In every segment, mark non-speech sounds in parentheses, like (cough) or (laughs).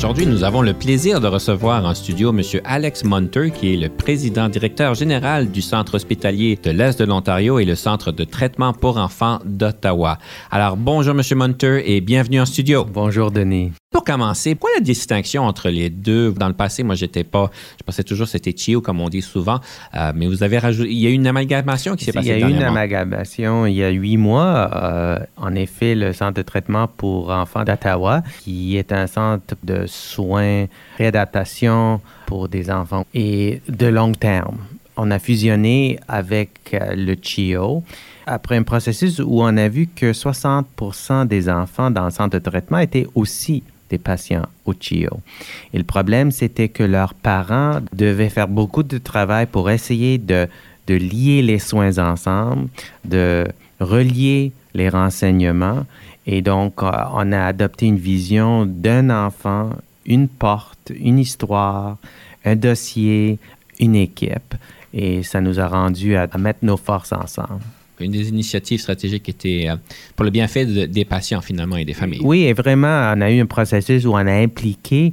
Aujourd'hui, nous avons le plaisir de recevoir en studio M. Alex Munter, qui est le président directeur général du Centre hospitalier de l'Est de l'Ontario et le Centre de traitement pour enfants d'Ottawa. Alors, bonjour M. Munter et bienvenue en studio. Bonjour Denis. Pour commencer, pourquoi la distinction entre les deux? Dans le passé, moi, j'étais pas, je pensais toujours que c'était Chio, comme on dit souvent, euh, mais vous avez rajouté, il y a eu une amalgamation qui s'est passée Il y a eu une amalgamation il y a huit mois. Euh, en effet, le Centre de traitement pour enfants d'Ottawa, qui est un centre de soins, réadaptation pour des enfants et de long terme. On a fusionné avec euh, le CHIO après un processus où on a vu que 60% des enfants dans le centre de traitement étaient aussi des patients au CHIO. Et le problème, c'était que leurs parents devaient faire beaucoup de travail pour essayer de, de lier les soins ensemble, de relier les renseignements. Et donc, euh, on a adopté une vision d'un enfant, une porte, une histoire, un dossier, une équipe. Et ça nous a rendu à, mettre nos forces ensemble une des initiatives stratégiques était euh, pour le bienfait des patients finalement et des familles. Oui, et vraiment, on a eu un processus où on a impliqué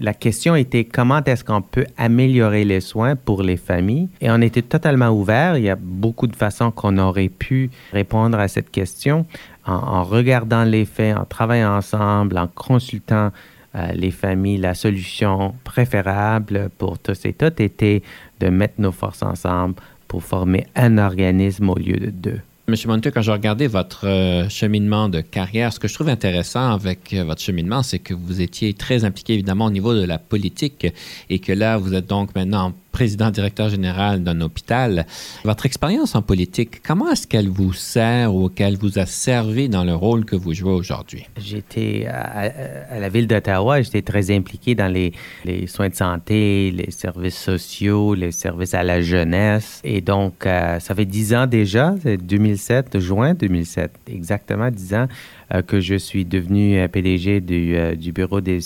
la question était comment est-ce qu'on peut améliorer les soins pour les familles? Et on était totalement ouvert. Il y a beaucoup de façons qu'on aurait pu répondre à cette question en, regardant les faits, en travaillant ensemble, en consultant euh, les familles. La solution préférable pour tous et toutes était de mettre nos forces ensemble pour former un organisme au lieu de deux. Monsieur Monte, quand je regardais votre euh, cheminement de carrière, ce que je trouve intéressant avec euh, votre cheminement, c'est que vous étiez très impliqué évidemment au niveau de la politique et que là, vous êtes donc maintenant président directeur général d'un hôpital. Votre expérience en politique, comment est-ce qu'elle vous sert ou qu'elle vous a servi dans le rôle que vous jouez aujourd'hui? J'étais à, la ville d'Ottawa, j'étais très impliqué dans les, soins de santé, les services sociaux, les services à la jeunesse. Et donc, euh, ça fait dix ans déjà, 2007, juin 2007, exactement dix ans que je suis devenu PDG du, euh, du Bureau des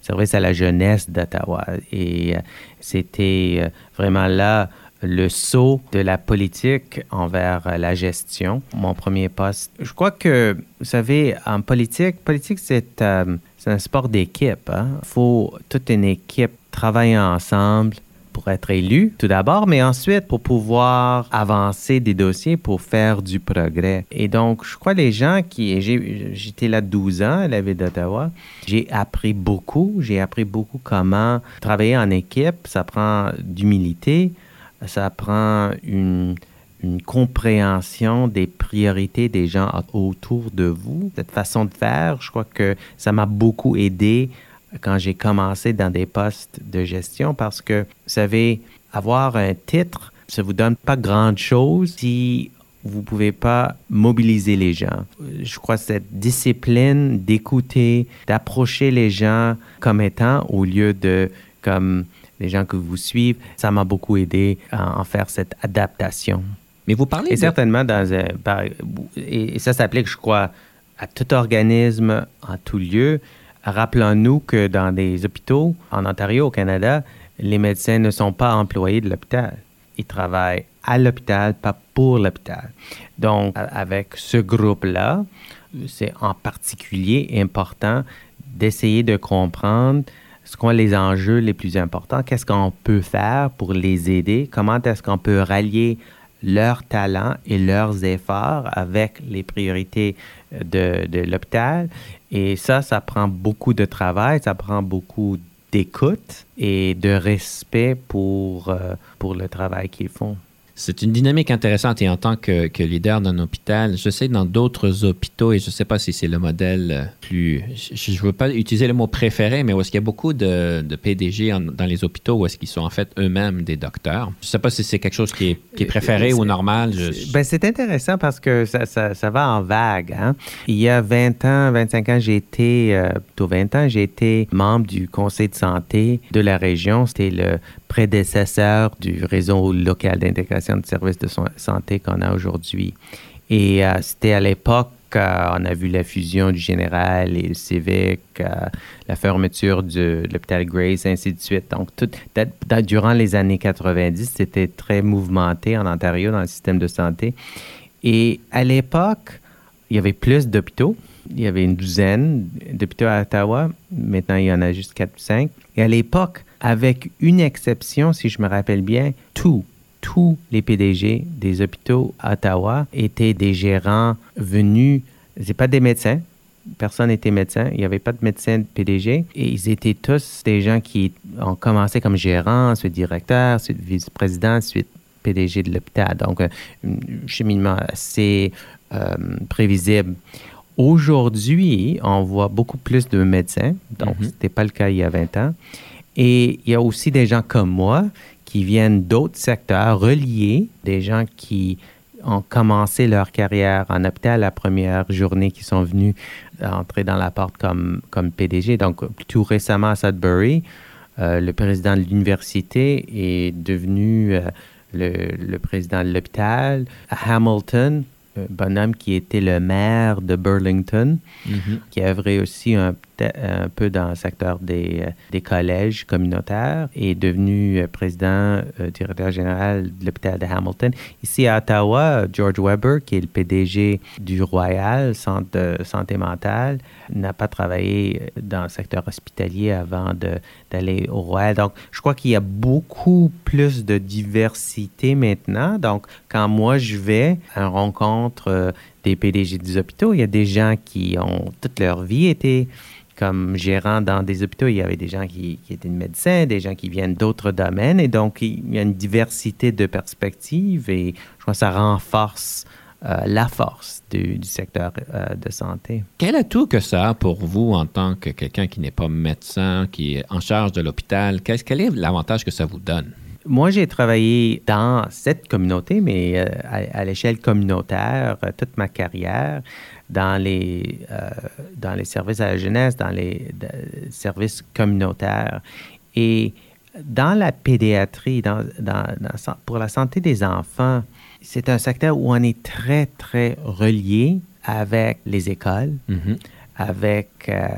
services à la jeunesse d'Ottawa. Et c'était euh, vraiment là le saut de la politique envers euh, la gestion, mon premier poste. Je crois que, vous savez, en politique, politique, c'est euh, un sport d'équipe. Il hein. faut toute une équipe travailler ensemble, pour être élu, tout d'abord, mais ensuite pour pouvoir avancer des dossiers pour faire du progrès. Et donc, je crois les gens qui... J'étais là 12 ans à la ville d'Ottawa. J'ai appris beaucoup. J'ai appris beaucoup comment travailler en équipe. Ça prend d'humilité. Ça prend une une compréhension des priorités des gens autour de vous. Cette façon de faire, je crois que ça m'a beaucoup aidé quand j'ai commencé dans des postes de gestion parce que, vous savez, avoir un titre, ça vous donne pas grand chose si vous pouvez pas mobiliser les gens. Je crois que cette discipline d'écouter, d'approcher les gens comme étant au lieu de comme les gens que vous suivez, ça m'a beaucoup aidé à en faire cette adaptation. Mais vous parlez et certainement dans un, et ça s'applique, je crois, à tout organisme, en tout lieu. Rappelons-nous que dans des hôpitaux en Ontario, au Canada, les médecins ne sont pas employés de l'hôpital. Ils travaillent à l'hôpital, pas pour l'hôpital. Donc, avec ce groupe-là, c'est en particulier important d'essayer de comprendre ce sont les enjeux les plus importants, qu'est-ce qu'on peut faire pour les aider, comment est-ce qu'on peut rallier leurs talents et leurs efforts avec les priorités de, de l'hôpital. Et ça, ça prend beaucoup de travail, ça prend beaucoup d'écoute et de respect pour, euh, pour le travail qu'ils font. C'est une dynamique intéressante et en tant que, que leader d'un hôpital, je sais dans d'autres hôpitaux, et je ne sais pas si c'est le modèle euh, plus... Je ne veux pas utiliser le mot préféré, mais où est-ce qu'il y a beaucoup de, de PDG dans les hôpitaux où est-ce qu'ils sont en fait eux-mêmes des docteurs. Je ne sais pas si c'est quelque chose qui est, qui est préféré ou normal. Ben, c'est intéressant parce que ça, ça, ça va en vague. Hein. Il y a 20 ans, 25 ans, j'ai été, euh, plutôt 20 ans, j'ai été membre du conseil de santé de la région. C'était le prédécesseur du réseau local d'intégration de services de santé qu'on a aujourd'hui. Et euh, c'était à l'époque euh, on a vu la fusion du général et le civique, euh, la fermeture de l'hôpital Grace, ainsi de suite. Donc, tout, durant les années 90, c'était très mouvementé en Ontario dans le système de santé. Et à l'époque, il y avait plus d'hôpitaux. Il y avait une douzaine d'hôpitaux à Ottawa. Maintenant, il y en a juste quatre ou cinq. Et à l'époque, avec une exception, si je me rappelle bien, tous, tous les PDG des hôpitaux à Ottawa étaient des gérants venus, c'est pas des médecins, personne n'était médecin, il n'y avait pas de médecin PDG, et ils étaient tous des gens qui ont commencé comme gérants, ensuite directeur, ensuite vice-président, ensuite PDG de l'hôpital. Donc, un cheminement assez euh, prévisible. Aujourd'hui, on voit beaucoup plus de médecins, donc mm-hmm. ce n'était pas le cas il y a 20 ans. Et il y a aussi des gens comme moi qui viennent d'autres secteurs reliés, des gens qui ont commencé leur carrière en hôpital la première journée qui sont venus entrer dans la porte comme, comme PDG. Donc, tout récemment à Sudbury, euh, le président de l'université est devenu euh, le, le, président de l'hôpital. À Hamilton, bonhomme qui était le maire de Burlington, mm-hmm. qui a œuvré aussi un un peu dans le secteur des, euh, des collèges communautaires et est devenu euh, président, euh, directeur général de l'hôpital de Hamilton. Ici à Ottawa, George Weber, qui est le PDG du Royal, Centre de santé mentale, n'a pas travaillé dans le secteur hospitalier avant d'aller au Royal. Donc, je crois qu'il y a beaucoup plus de diversité maintenant. Donc, quand moi je vais à une rencontre des PDG des hôpitaux, il y a des gens qui ont toute leur vie été comme gérant dans des hôpitaux, il y avait des gens qui, étaient médecins, des gens qui viennent d'autres domaines, et donc il y a une diversité de perspectives, et je crois que ça renforce euh, la force du, secteur euh, de santé. Quel atout que ça a pour vous en tant que quelqu'un qui n'est pas médecin, qui est en charge de l'hôpital? Quel, quel est l'avantage que ça vous donne? Moi, j'ai travaillé dans cette communauté, mais euh, à, l'échelle communautaire toute ma carrière dans les, euh, dans les services à la jeunesse, dans les services communautaires. Et dans la pédiatrie, dans, dans, pour la santé des enfants, c'est un secteur où on est très, très relié avec les écoles, mm-hmm. avec euh,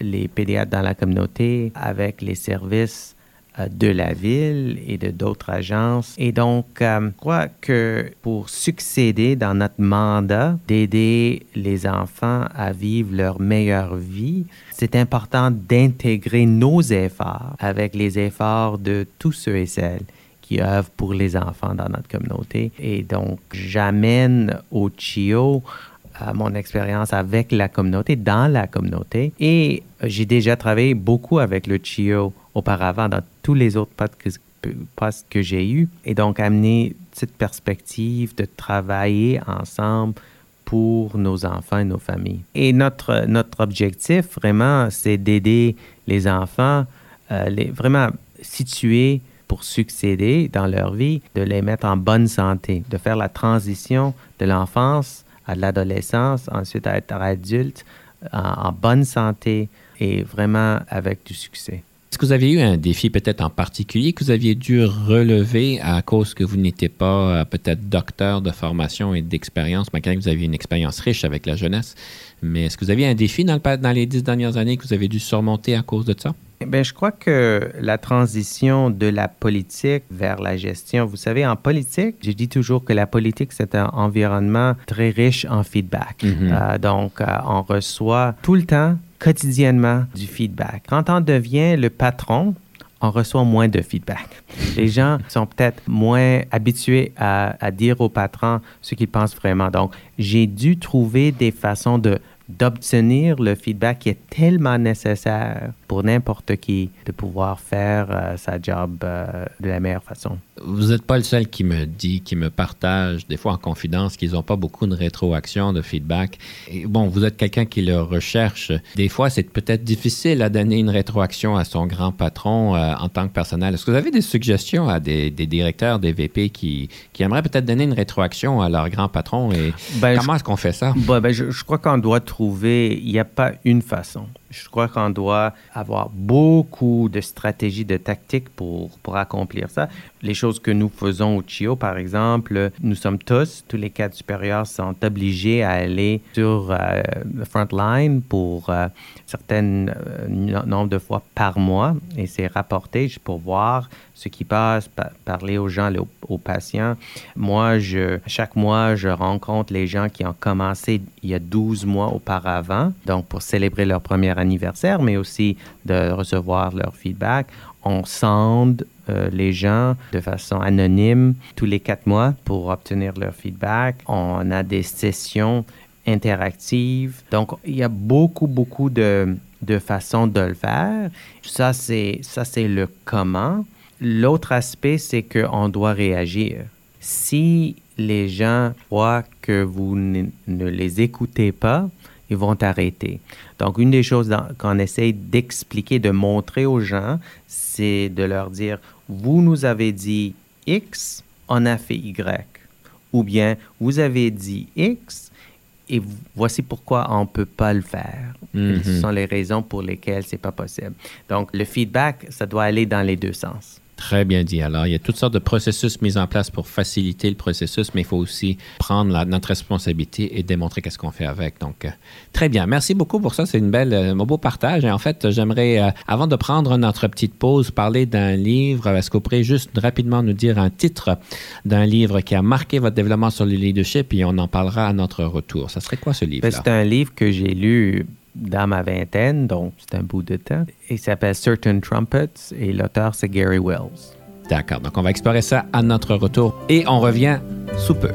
les pédiatres dans la communauté, avec les services euh, de la ville et de d'autres agences. Et donc, euh, je crois que pour succéder dans notre mandat d'aider les enfants à vivre leur meilleure vie, c'est important d'intégrer nos efforts avec les efforts de tous ceux et celles qui œuvrent pour les enfants dans notre communauté. Et donc, j'amène au CHIO à mon expérience avec la communauté, dans la communauté. Et j'ai déjà travaillé beaucoup avec le CHIO auparavant dans tous les autres postes que, j'ai eus. Et donc, amener cette perspective de travailler ensemble pour nos enfants et nos familles. Et notre, notre objectif, vraiment, c'est d'aider les enfants, euh, vraiment situés pour succéder dans leur vie, de les mettre en bonne santé, de faire la transition de l'enfance à l'adolescence, ensuite à être adulte, en bonne santé et vraiment avec du succès. Est-ce que vous aviez eu un défi peut-être en particulier que vous aviez dû relever à cause que vous n'étiez pas euh, peut-être docteur de formation et d'expérience, malgré que vous aviez une expérience riche avec la jeunesse? Mais est-ce que vous aviez un défi dans, dans les dix dernières années que vous avez dû surmonter à cause de ça? Bien, je crois que la transition de la politique vers la gestion, vous savez, en politique, je dis toujours que la politique, c'est un environnement très riche en feedback. Mm-hmm. Euh, donc, euh, on reçoit tout le temps quotidiennement du feedback. Quand on devient le patron, on reçoit moins de feedback. Les gens sont peut-être moins habitués à, dire au patron ce qu'ils pensent vraiment. Donc, j'ai dû trouver des façons de d'obtenir le feedback qui est tellement nécessaire pour n'importe qui de pouvoir faire euh, sa job euh, de la meilleure façon. Vous n'êtes pas le seul qui me dit, qui me partage, des fois en confidence, qu'ils n'ont pas beaucoup de rétroaction, de feedback. Et bon, vous êtes quelqu'un qui le recherche. Des fois, c'est peut-être difficile à donner une rétroaction à son grand patron euh, en tant que personnel. Est-ce que vous avez des suggestions à des, directeurs, des VP qui, qui aimeraient peut-être donner une rétroaction à leur grand patron? Et ben, comment est-ce qu'on fait ça? Ben, je, je, crois qu'on doit trouver, il n'y a pas une façon. Je crois qu'on doit avoir beaucoup de stratégies, de tactiques pour, pour accomplir ça. Les choses que nous faisons au CHIO, par exemple, nous sommes tous, tous les cadres supérieurs sont obligés à aller sur euh, le front line pour euh, certain euh, nombre de fois par mois et c'est rapporté pour voir ce qui passe, parler aux gens, aux, patients. Moi, chaque mois, je rencontre les gens qui ont commencé il y a 12 mois auparavant, donc pour célébrer leur première anniversaire, mais aussi de recevoir leur feedback. On sonde euh, les gens de façon anonyme tous les quatre mois pour obtenir leur feedback. On a des sessions interactives. Donc, il y a beaucoup, beaucoup de, façons de le faire. Ça, c'est le comment. L'autre aspect, c'est qu'on doit réagir. Si les gens voient que vous ne, les écoutez pas, ils vont arrêter. Donc, une des choses qu'on essaye d'expliquer, de montrer aux gens, c'est de leur dire, vous nous avez dit X, on a fait Y. Ou bien, vous avez dit X, et voici pourquoi on ne peut pas le faire. Ce mm-hmm. sont les raisons pour lesquelles c'est pas possible. Donc, le feedback, ça doit aller dans les deux sens. Très bien dit. Alors, il y a toutes sortes de processus mis en place pour faciliter le processus, mais il faut aussi prendre notre responsabilité et démontrer qu'est-ce qu'on fait avec. Donc, euh, très bien. Merci beaucoup pour ça. C'est une belle, euh, un beau partage. Et en fait, j'aimerais, euh, avant de prendre notre petite pause, parler d'un livre. Est-ce que vous pourriez juste rapidement nous dire un titre d'un livre qui a marqué votre développement sur le leadership? Et on en parlera à notre retour. Ça serait quoi ce livre? Ben, c'est un livre que j'ai lu dans ma vingtaine, donc c'est un bout de temps. Il s'appelle Certain Trumpets et l'auteur c'est Gary Wells. D'accord, donc on va explorer ça à notre retour et on revient sous peu.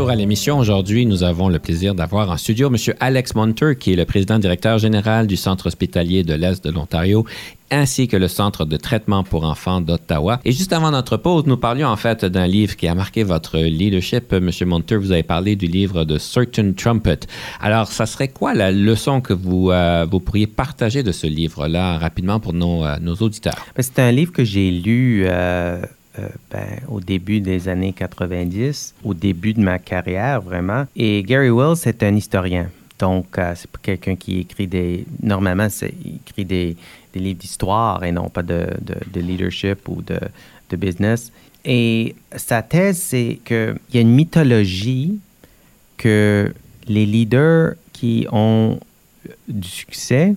À l'émission. Aujourd'hui, nous avons le plaisir d'avoir en studio M. Alex Monter, qui est le président directeur général du Centre hospitalier de l'Est de l'Ontario ainsi que le Centre de traitement pour enfants d'Ottawa. Et juste avant notre pause, nous parlions en fait d'un livre qui a marqué votre leadership. Monsieur Monter, vous avez parlé du livre de Certain Trumpet. Alors, ça serait quoi la leçon que vous, euh, vous pourriez partager de ce livre-là rapidement pour nos, euh, nos auditeurs? Ben, c'est un livre que j'ai lu... Euh, euh, ben, au début des années 90, au début de ma carrière vraiment. Et Gary Wells, c'est un historien. Donc, euh, c'est quelqu'un qui écrit des. Normalement, il écrit des, livres d'histoire et non pas de, de, leadership ou de, de, business. Et sa thèse, c'est qu'il y a une mythologie que les leaders qui ont du succès,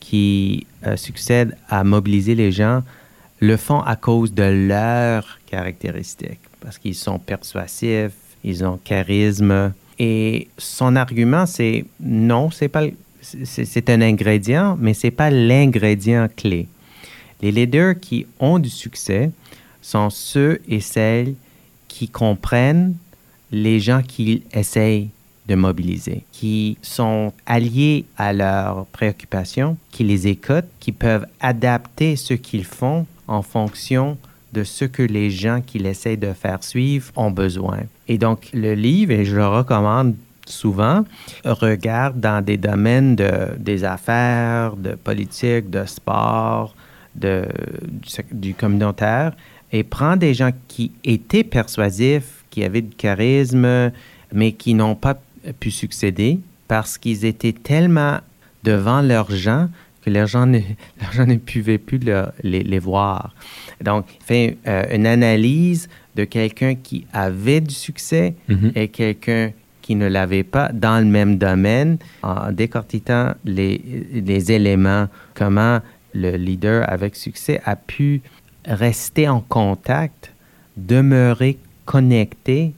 qui euh, succèdent à mobiliser les gens, le font à cause de leurs caractéristiques, parce qu'ils sont persuasifs, ils ont charisme. Et son argument, c'est non, c'est pas, c'est un ingrédient, mais c'est pas l'ingrédient clé. Les leaders qui ont du succès sont ceux et celles qui comprennent les gens qu'ils essayent de mobiliser, qui sont alliés à leurs préoccupations, qui les écoutent, qui peuvent adapter ce qu'ils font en fonction de ce que les gens qu'il essaie de faire suivre ont besoin. Et donc, le livre, et je le recommande souvent, regarde dans des domaines de, des affaires, de politique, de sport, de, du, communautaire, et prend des gens qui étaient persuasifs, qui avaient du charisme, mais qui n'ont pas pu succéder parce qu'ils étaient tellement devant leurs gens que les gens ne, (laughs) ne pouvaient plus les, les, voir. Donc, il fait une analyse de quelqu'un qui avait du succès mm-hmm. et quelqu'un qui ne l'avait pas dans le même domaine, en décortiquant les, les éléments, comment le leader avec succès a pu rester en contact, demeurer connecté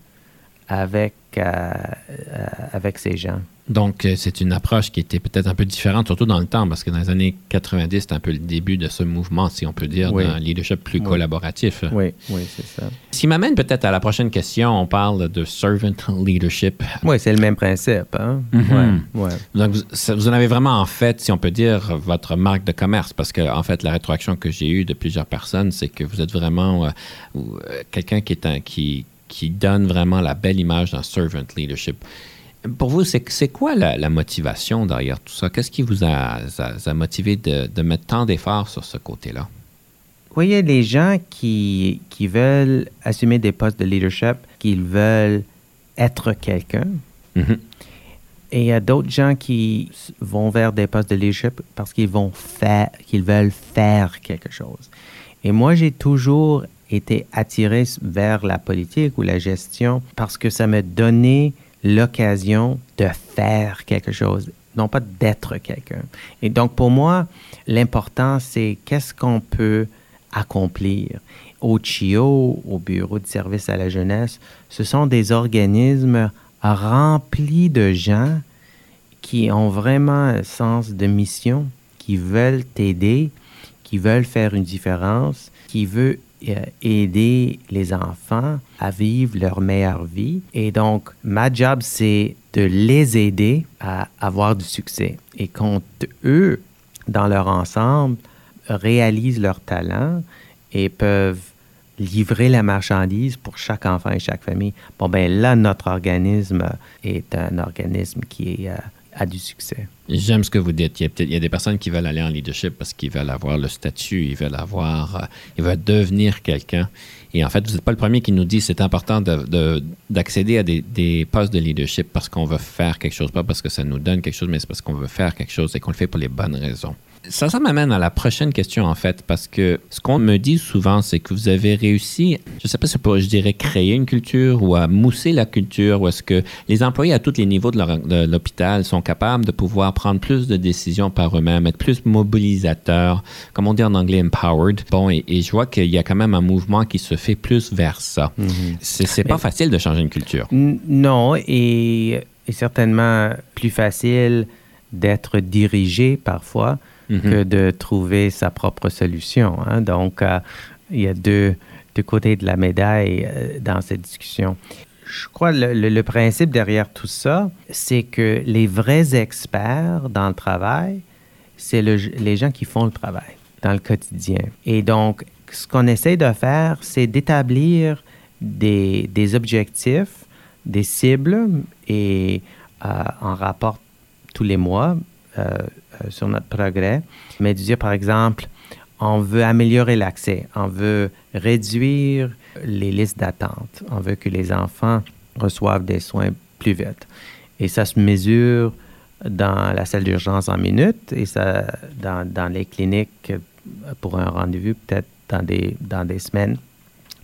avec, euh, euh, avec ces gens. Donc, euh, c'est une approche qui était peut-être un peu différente, surtout dans le temps, parce que dans les années 90, c'était un peu le début de ce mouvement, si on peut dire, d'un leadership plus collaboratif. Oui, oui, c'est ça. Ce qui m'amène peut-être à la prochaine question, on parle de servant leadership. Oui, c'est le même principe. Hein? Mhm. ouais, Donc, vous, en avez vraiment, en fait, si on peut dire, votre marque de commerce, parce que, en fait, la rétroaction que j'ai eue de plusieurs personnes, c'est que vous êtes vraiment euh, quelqu'un qui, est un, qui, qui donne vraiment la belle image d'un servant leadership. Pour vous, c'est quoi la, motivation derrière tout ça? Qu'est-ce qui vous a, motivé de, mettre tant d'efforts sur ce côté-là? Vous voyez, les gens qui, qui veulent assumer des postes de leadership, qui veulent être quelqu'un. Mm-hmm. Et il y a d'autres gens qui vont vers des postes de leadership parce qu'ils vont faire, qu'ils veulent faire quelque chose. Et moi, j'ai toujours été attiré vers la politique ou la gestion parce que ça me donnait l'occasion de faire quelque chose, non pas d'être quelqu'un. Et donc pour moi, l'important, c'est qu'est-ce qu'on peut accomplir. Au CHIO, au Bureau de service à la jeunesse, ce sont des organismes remplis de gens qui ont vraiment un sens de mission, qui veulent t'aider, qui veulent faire une différence, qui veulent aider les enfants à vivre leur meilleure vie. Et donc, ma job, c'est de les aider à avoir du succès. Et quand eux, dans leur ensemble, réalisent leur talent et peuvent livrer la marchandise pour chaque enfant et chaque famille, bon, ben là, notre organisme est un organisme qui est euh, a du succès. J'aime ce que vous dites. Il y, a, des personnes qui veulent aller en leadership parce qu'ils veulent avoir le statut, ils veulent avoir, euh, ils veulent devenir quelqu'un. Et en fait, vous n'êtes pas le premier qui nous dit c'est important d'accéder de, à des, des, postes de leadership parce qu'on veut faire quelque chose, pas parce que ça nous donne quelque chose, mais c'est parce qu'on veut faire quelque chose et qu'on le fait pour les bonnes raisons. Ça, ça m'amène à la prochaine question, en fait, parce que ce qu'on me dit souvent, c'est que vous avez réussi, je ne sais pas si je dirais créer une culture ou à mousser la culture, ou est-ce que les employés à tous les niveaux de l'hôpital sont capables de pouvoir prendre plus de décisions par eux-mêmes, être plus mobilisateurs, comme on dit en anglais, empowered. Bon, et, je vois qu'il y a quand même un mouvement qui se fait plus vers ça. Mm-hmm. C'est pas facile de changer une culture. Non, et, et certainement plus facile d'être dirigé parfois Mhm. que de trouver sa propre solution. Hein. Donc, euh, il y a deux, deux, côtés de la médaille euh, dans cette discussion. Je crois que le, le, principe derrière tout ça, c'est que les vrais experts dans le travail, c'est les gens qui font le travail dans le quotidien. Et donc, ce qu'on essaie de faire, c'est d'établir des, des, objectifs, des cibles et euh, en rapport tous les mois sur notre progrès, mais de dire, par exemple, on veut améliorer l'accès, on veut réduire les listes d'attente, on veut que les enfants reçoivent des soins plus vite. Et ça se mesure dans la salle d'urgence en minutes et ça dans, dans les cliniques pour un rendez-vous peut-être dans des, dans des semaines.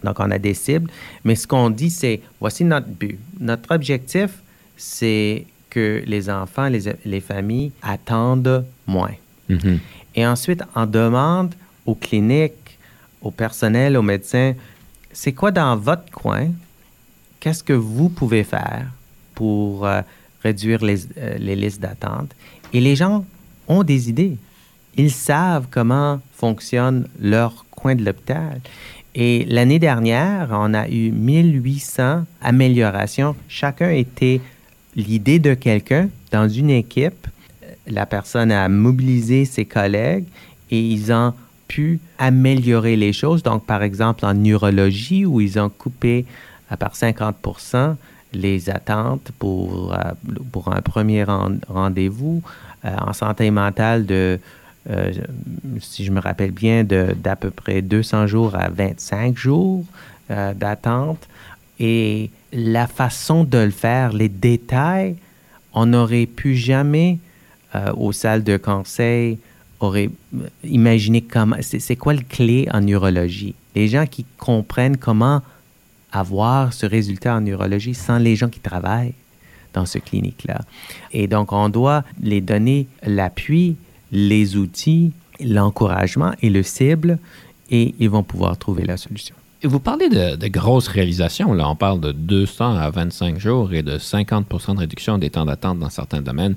Donc, on a des cibles. Mais ce qu'on dit, c'est voici notre but. Notre objectif, c'est que les enfants, les, les familles attendent moins. Mm-hmm. Et ensuite, on demande aux cliniques, au personnel, aux médecins, c'est quoi dans votre coin? Qu'est-ce que vous pouvez faire pour euh, réduire les, euh, les listes d'attente? Et les gens ont des idées. Ils savent comment fonctionne leur coin de l'hôpital. Et l'année dernière, on a eu 1800 améliorations. Chacun était l'idée de quelqu'un dans une équipe, la personne a mobilisé ses collègues et ils ont pu améliorer les choses. Donc, par exemple, en neurologie, où ils ont coupé à part 50% les attentes pour, euh, pour un premier rendez-vous euh, en santé mentale de, euh, si je me rappelle bien, d'à peu près 200 jours à 25 jours d'attente. Et la façon de le faire, les détails, on n'aurait pu jamais, euh, aux salles de conseil, auraient imaginé comment, c'est quoi le clé en neurologie. Les gens qui comprennent comment avoir ce résultat en neurologie sans les gens qui travaillent dans ce clinique-là. Et donc, on doit les donner l'appui, les outils, l'encouragement et le cible, et ils vont pouvoir trouver la solution. Vous parlez de, grosses réalisations. Là, on parle de 200 à 25 jours et de 50% de réduction des temps d'attente dans certains domaines.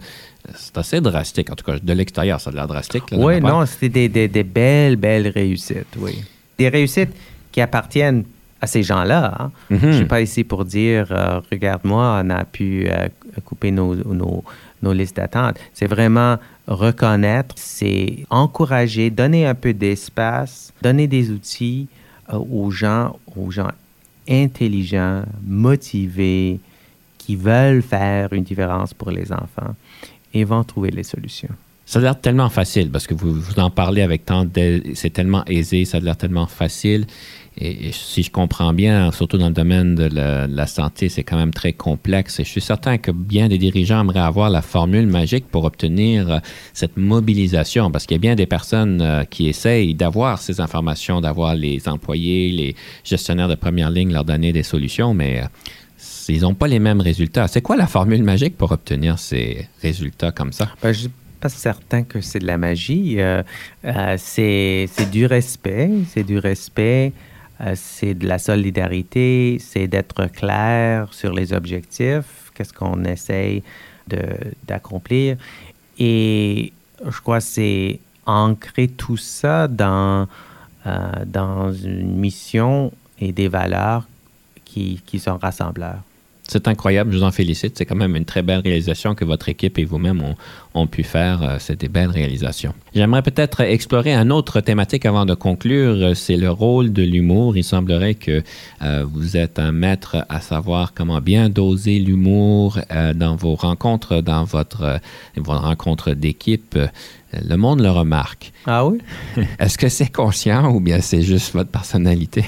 C'est assez drastique. En tout cas, de l'extérieur, ça a l'air drastique. oui, non, c'était des, des, belles, belles réussites, oui. Des réussites qui appartiennent à ces gens-là. Hein. Mm-hmm. Je ne suis pas ici pour dire, euh, regarde-moi, on a pu euh, couper nos, nos, nos listes d'attente. C'est vraiment reconnaître, c'est encourager, donner un peu d'espace, donner des outils aux gens, aux gens intelligents, motivés, qui veulent faire une différence pour les enfants et vont trouver les solutions. Ça a l'air tellement facile parce que vous, vous en parlez avec tant c'est tellement aisé, ça a l'air tellement facile. Et, si je comprends bien, surtout dans le domaine de la, santé, c'est quand même très complexe. Et je suis certain que bien des dirigeants aimeraient avoir la formule magique pour obtenir euh, cette mobilisation, parce qu'il y a bien des personnes euh, qui essayent d'avoir ces informations, d'avoir les employés, les gestionnaires de première ligne, leur donner des solutions, mais euh, ils n'ont pas les mêmes résultats. C'est quoi la formule magique pour obtenir ces résultats comme ça? Ben, je pas certain que c'est de la magie. c'est du respect, c'est du respect euh, c'est de la solidarité, c'est d'être clair sur les objectifs, qu'est-ce qu'on essaye d'accomplir. Et je crois que c'est ancrer tout ça dans, euh, dans une mission et des valeurs qui, qui sont rassembleurs. C'est incroyable, je vous en félicite. C'est quand même une très belle réalisation que votre équipe et vous-même ont, pu faire. Euh, c'est des belles réalisations. J'aimerais peut-être explorer un autre thématique avant de conclure. C'est le rôle de l'humour. Il semblerait que euh, vous êtes un maître à savoir comment bien doser l'humour euh, dans vos rencontres, dans votre, vos rencontres d'équipe. Le monde le remarque. Ah oui? (laughs) Est-ce que c'est conscient ou bien c'est juste votre personnalité?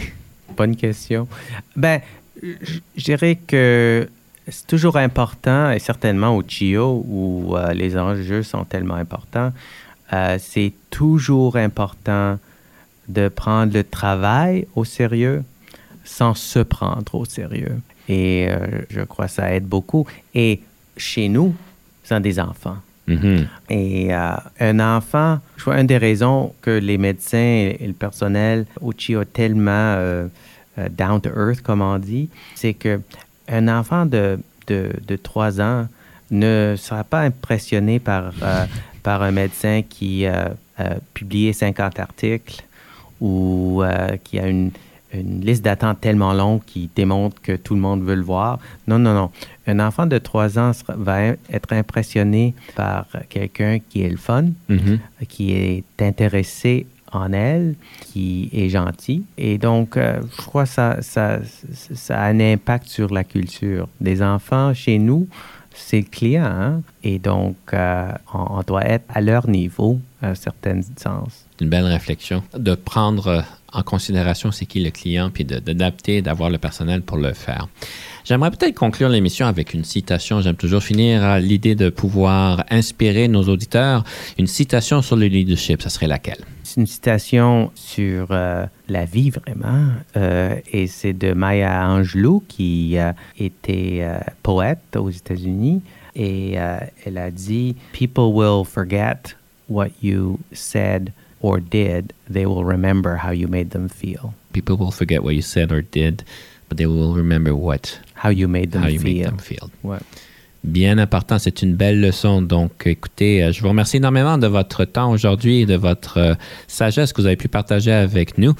Bonne question. Ben, je dirais que c'est toujours important, et certainement au CHIO, où euh, les enjeux sont tellement importants, euh, c'est toujours important de prendre le travail au sérieux sans se prendre au sérieux. Et euh, je crois que ça aide beaucoup. Et chez nous, c'est des enfants. Mm-hmm. Et un enfant, je vois une des raisons que les médecins et, le personnel au CHIO tellement euh, down to earth, comme on dit, c'est que un enfant de, de, de 3 ans ne sera pas impressionné par, euh, par un médecin qui a publié 50 articles ou euh, qui a une, une liste d'attente tellement longue qui démontre que tout le monde veut le voir. Non, non, non. Un enfant de 3 ans va être impressionné par quelqu'un qui est le fun, mm-hmm. qui est intéressé en elle, qui est gentil. Et donc, euh, je crois que ça, ça, ça, a un impact sur la culture. Des enfants chez nous, c'est le client. Hein? Et donc, euh, on, doit être à leur niveau, à certains sens. Une belle réflexion. De prendre en considération c'est qui le client, puis d'adapter, d'avoir le personnel pour le faire. J'aimerais peut-être conclure l'émission avec une citation. J'aime toujours finir l'idée de pouvoir inspirer nos auditeurs. Une citation sur le leadership, ça serait laquelle? C'est une citation sur euh, la vie vraiment, euh, et c'est de Maya Angelou qui euh, poète aux États-Unis, et elle a dit People will forget what you said or did, they will remember how you made them feel. People will forget what you said or did, but they will remember what how you made them feel. Bien important, c'est une belle leçon. Donc, écoutez, euh, je vous remercie énormément de votre temps aujourd'hui et de votre euh, sagesse que vous avez pu partager avec nous.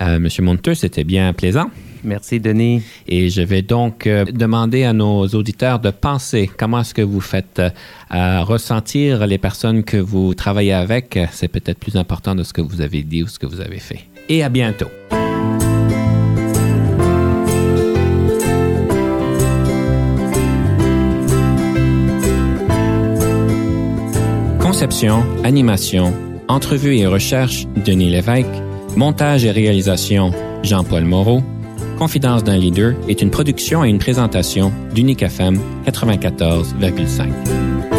Euh, Monsieur Monteux, c'était bien plaisant. Merci, Denis. Et je vais donc demander à nos auditeurs de penser comment est-ce que vous faites ressentir les personnes que vous travaillez avec. C'est peut-être plus important de ce que vous avez dit ou ce que vous avez fait. Et à bientôt. Conception, animation, entrevue et recherche, Denis Lévesque. Montage et réalisation, Jean-Paul Moreau. Confidence d'un leader est une production et une présentation d'Unique FM 94,5.